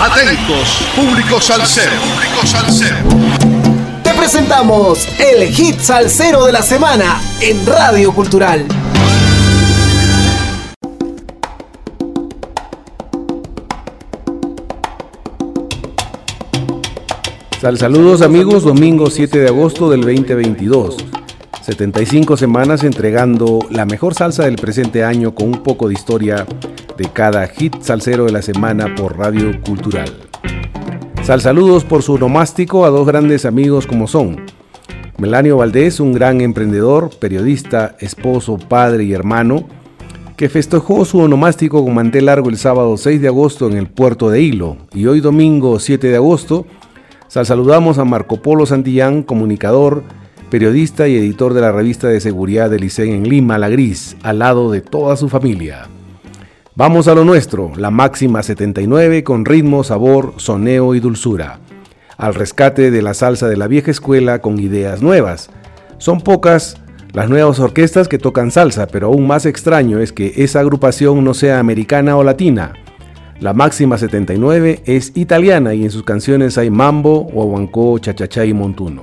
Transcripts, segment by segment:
Atentos, público salsero. Público salsero. Te presentamos el hit salsero de la semana en Radio Cultural. Sal saludos amigos, domingo 7 de agosto del 2022. 75 semanas entregando la mejor salsa del presente año con un poco de historia de cada hit salsero de la semana por Radio Cultural. Sal saludos por su nomástico a dos grandes amigos como son Melanio Valdés, un gran emprendedor, periodista, esposo, padre y hermano, que festejó su onomástico con mantel largo el sábado 6 de agosto en el puerto de Hilo y hoy domingo 7 de agosto Sal saludamos a Marco Polo Santillán, comunicador, periodista y editor de la revista de seguridad del ICEN en Lima, La Gris, al lado de toda su familia. Vamos a lo nuestro, la máxima 79 con ritmo, sabor, soneo y dulzura. Al rescate de la salsa de la vieja escuela con ideas nuevas. Son pocas las nuevas orquestas que tocan salsa, pero aún más extraño es que esa agrupación no sea americana o latina. La máxima 79 es italiana y en sus canciones hay mambo, guaguancó, chachachá y montuno.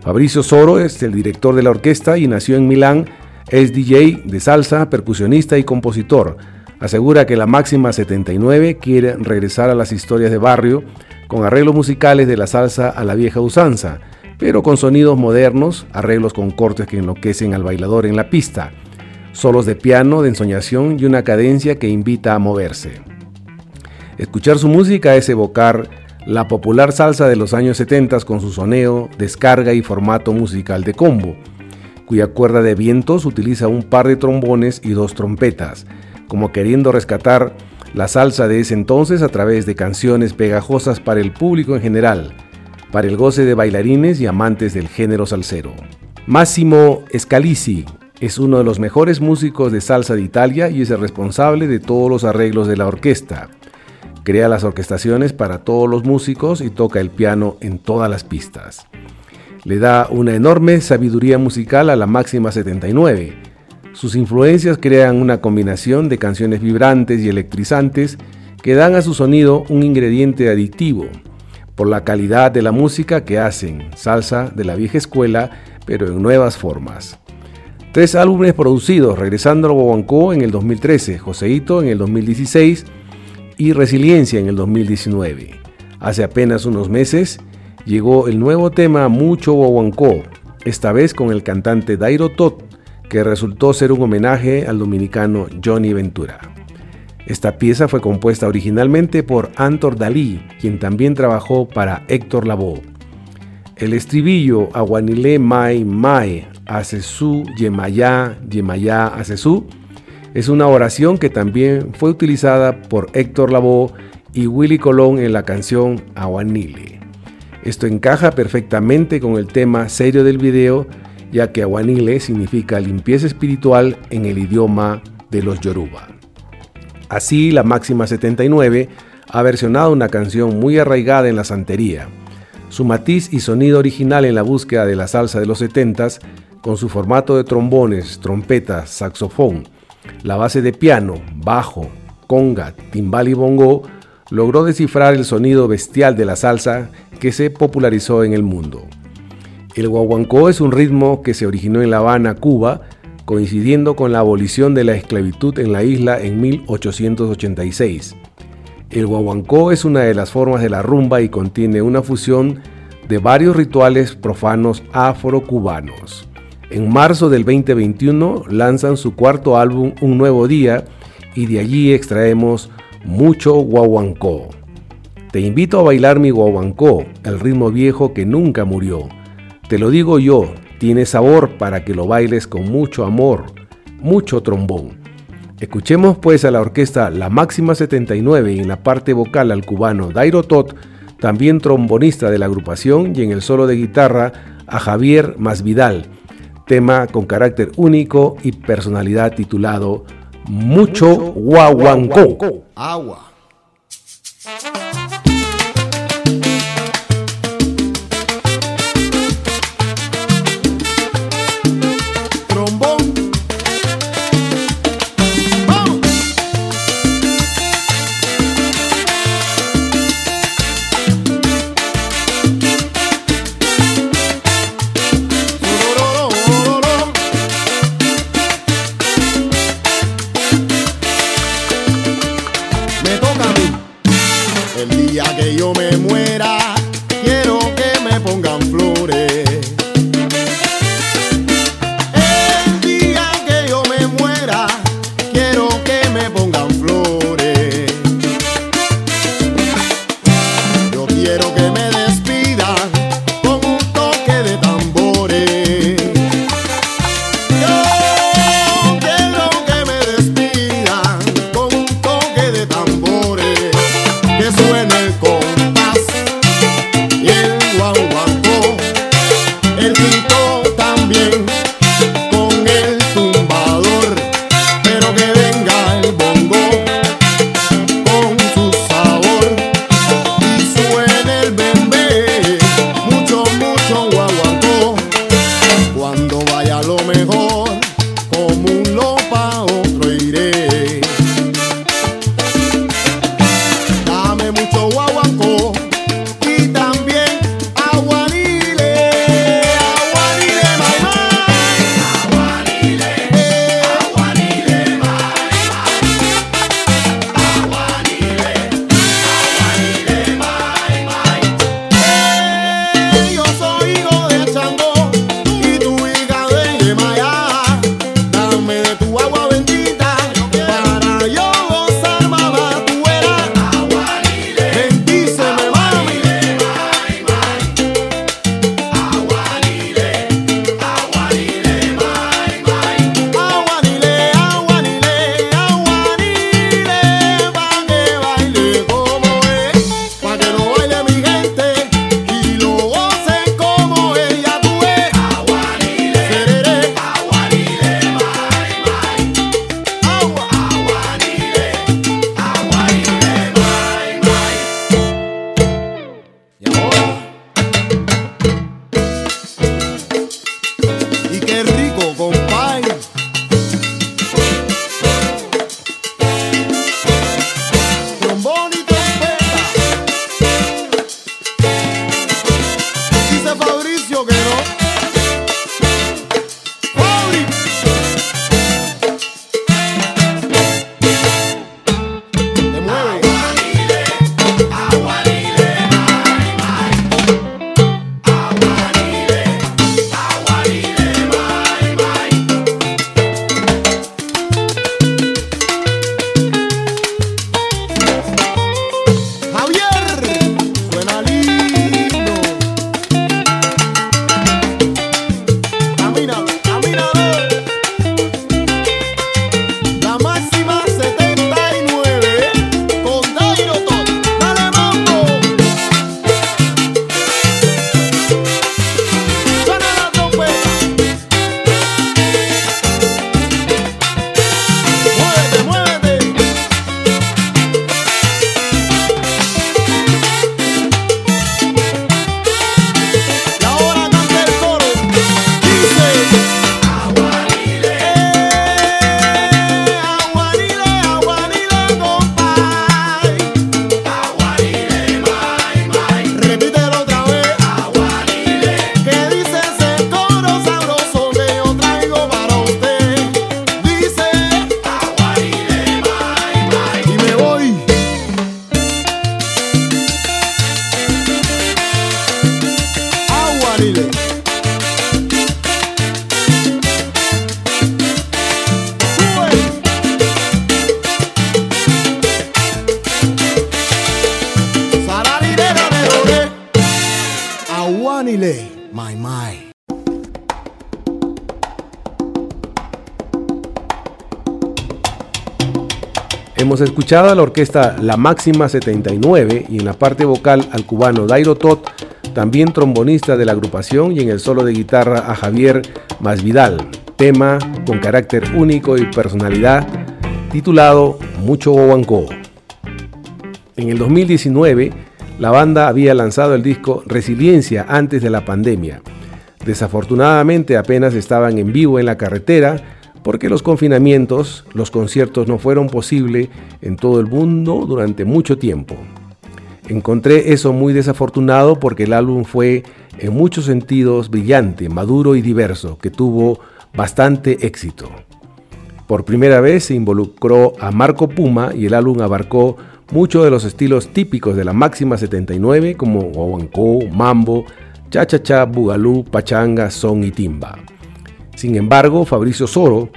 Fabrizio Soro es el director de la orquesta y nació en Milán. Es DJ de salsa, percusionista y compositor. Asegura que la máxima 79 quiere regresar a las historias de barrio con arreglos musicales de la salsa a la vieja usanza, pero con sonidos modernos, arreglos con cortes que enloquecen al bailador en la pista, solos de piano, de ensoñación y una cadencia que invita a moverse. Escuchar su música es evocar la popular salsa de los años 70 con su soneo, descarga y formato musical de combo, cuya cuerda de vientos utiliza un par de trombones y dos trompetas, como queriendo rescatar la salsa de ese entonces a través de canciones pegajosas para el público en general, para el goce de bailarines y amantes del género salsero. Massimo Scalisi es uno de los mejores músicos de salsa de Italia y es el responsable de todos los arreglos de la orquesta. Crea las orquestaciones para todos los músicos y toca el piano en todas las pistas. Le da una enorme sabiduría musical a la máxima 79. Sus influencias crean una combinación de canciones vibrantes y electrizantes que dan a su sonido un ingrediente adictivo, por la calidad de la música que hacen, salsa de la vieja escuela, pero en nuevas formas. Tres álbumes producidos, regresando a Bobancó en el 2013, Joseito en el 2016 y Resiliencia en el 2019. Hace apenas unos meses llegó el nuevo tema Mucho Bobancó, esta vez con el cantante Dairo Tot, que resultó ser un homenaje al dominicano Johnny Ventura. Esta pieza fue compuesta originalmente por Antor Dalí, quien también trabajó para Héctor Lavoe. El estribillo Aguanile Mai Mai Asesú Yemayá Yemayá Asesú es una oración que también fue utilizada por Héctor Lavoe y Willy Colón en la canción Aguanile. Esto encaja perfectamente con el tema serio del video, ya que Aguanile significa limpieza espiritual en el idioma de los Yoruba. Así, la Máxima 79 ha versionado una canción muy arraigada en la santería. Su matiz y sonido original en la búsqueda de la salsa de los 70s, con su formato de trombones, trompetas, saxofón, la base de piano, bajo, conga, timbal y bongo logró descifrar el sonido bestial de la salsa que se popularizó en el mundo. El guaguancó es un ritmo que se originó en La Habana, Cuba, coincidiendo con la abolición de la esclavitud en la isla en 1886. El guaguancó es una de las formas de la rumba y contiene una fusión de varios rituales profanos afrocubanos. En marzo del 2021 lanzan su cuarto álbum Un Nuevo Día y de allí extraemos mucho guaguancó. Te invito a bailar mi guaguancó, el ritmo viejo que nunca murió. Te lo digo yo, tiene sabor para que lo bailes con mucho amor, mucho trombón. Escuchemos pues a la orquesta La Máxima 79 y en la parte vocal al cubano Dairo Tot, también trombonista de la agrupación, y en el solo de guitarra a Javier Masvidal tema con carácter único y personalidad titulado Mucho Guaguancó. Agua. Hemos escuchado a la orquesta La Máxima 79 y en la parte vocal al cubano Dairo Tot, también trombonista de la agrupación, y en el solo de guitarra a Javier Masvidal, tema con carácter único y personalidad titulado Mucho Guaguancó. En el 2019, la banda había lanzado el disco Resiliencia antes de la pandemia. Desafortunadamente apenas estaban en vivo en la carretera, porque los confinamientos, los conciertos no fueron posibles en todo el mundo durante mucho tiempo. Encontré eso muy desafortunado porque el álbum fue en muchos sentidos brillante, maduro y diverso, que tuvo bastante éxito. Por primera vez se involucró a Marco Puma y el álbum abarcó muchos de los estilos típicos de la máxima 79 como guaguancó, mambo, cha-cha-cha, bugalú, pachanga, son y timba. Sin embargo, Fabricio Soro,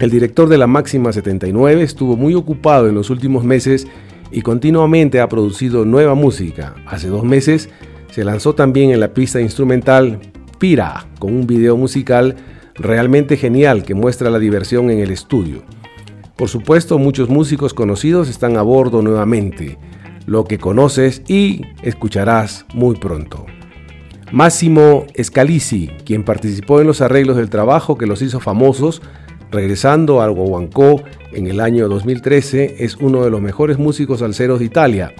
el director de la máxima 79, estuvo muy ocupado en los últimos meses y continuamente ha producido nueva música. Hace dos meses se lanzó también en la pista instrumental Pira, con un video musical realmente genial que muestra la diversión en el estudio. Por supuesto, muchos músicos conocidos están a bordo nuevamente, lo que conoces y escucharás muy pronto. Máximo Scalisi, quien participó en los arreglos del trabajo que los hizo famosos, regresando al Guaguancó en el año 2013, es uno de los mejores músicos salseros de Italia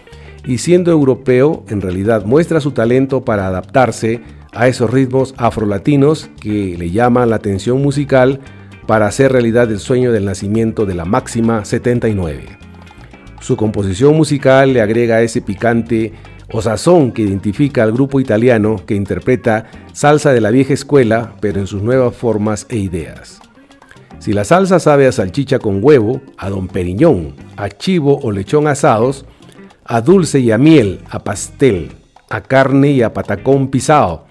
y siendo europeo, en realidad muestra su talento para adaptarse a esos ritmos afrolatinos que le llaman la atención musical para hacer realidad el sueño del nacimiento de la máxima 79. Su composición musical le agrega ese picante o sazón que identifica al grupo italiano que interpreta salsa de la vieja escuela, pero en sus nuevas formas e ideas. Si la salsa sabe a salchicha con huevo, a don Periñón, a chivo o lechón asados, a dulce y a miel, a pastel, a carne y a patacón pisado,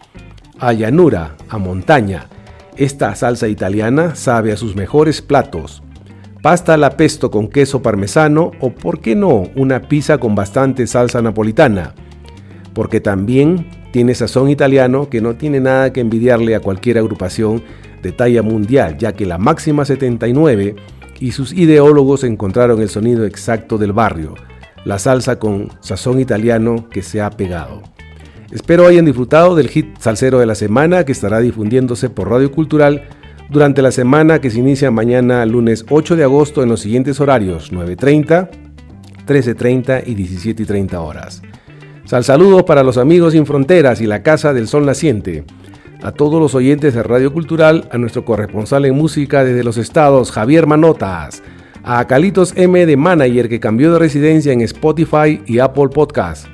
a llanura, a montaña, esta salsa italiana sabe a sus mejores platos. Pasta al pesto con queso parmesano o, por qué no, una pizza con bastante salsa napolitana porque también tiene sazón italiano que no tiene nada que envidiarle a cualquier agrupación de talla mundial, ya que la máxima 79 y sus ideólogos encontraron el sonido exacto del barrio, la salsa con sazón italiano que se ha pegado. Espero hayan disfrutado del hit salsero de la semana que estará difundiéndose por Radio Cultural durante la semana que se inicia mañana lunes 8 de agosto en los siguientes horarios 9.30, 13.30 y 17.30 horas. Sal saludos para los amigos sin fronteras y la Casa del Sol Naciente. A todos los oyentes de Radio Cultural, a nuestro corresponsal en música desde los estados, Javier Manotas. A Calitos M de Manager que cambió de residencia en Spotify y Apple Podcast.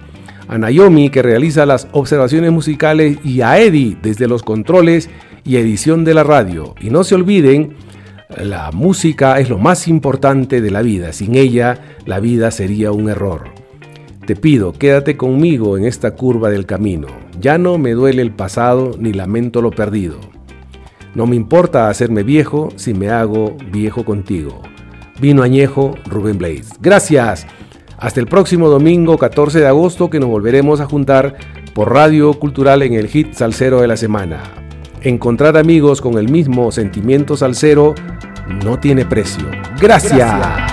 A Naomi que realiza las observaciones musicales y a Eddie desde los controles y edición de la radio. Y no se olviden, la música es lo más importante de la vida. Sin ella, la vida sería un error. Te pido, quédate conmigo en esta curva del camino. Ya no me duele el pasado ni lamento lo perdido. No me importa hacerme viejo si me hago viejo contigo. Vino añejo Rubén Blaze. Gracias. Hasta el próximo domingo 14 de agosto que nos volveremos a juntar por Radio Cultural en el hit salsero de la semana. Encontrar amigos con el mismo sentimiento salsero no tiene precio. Gracias.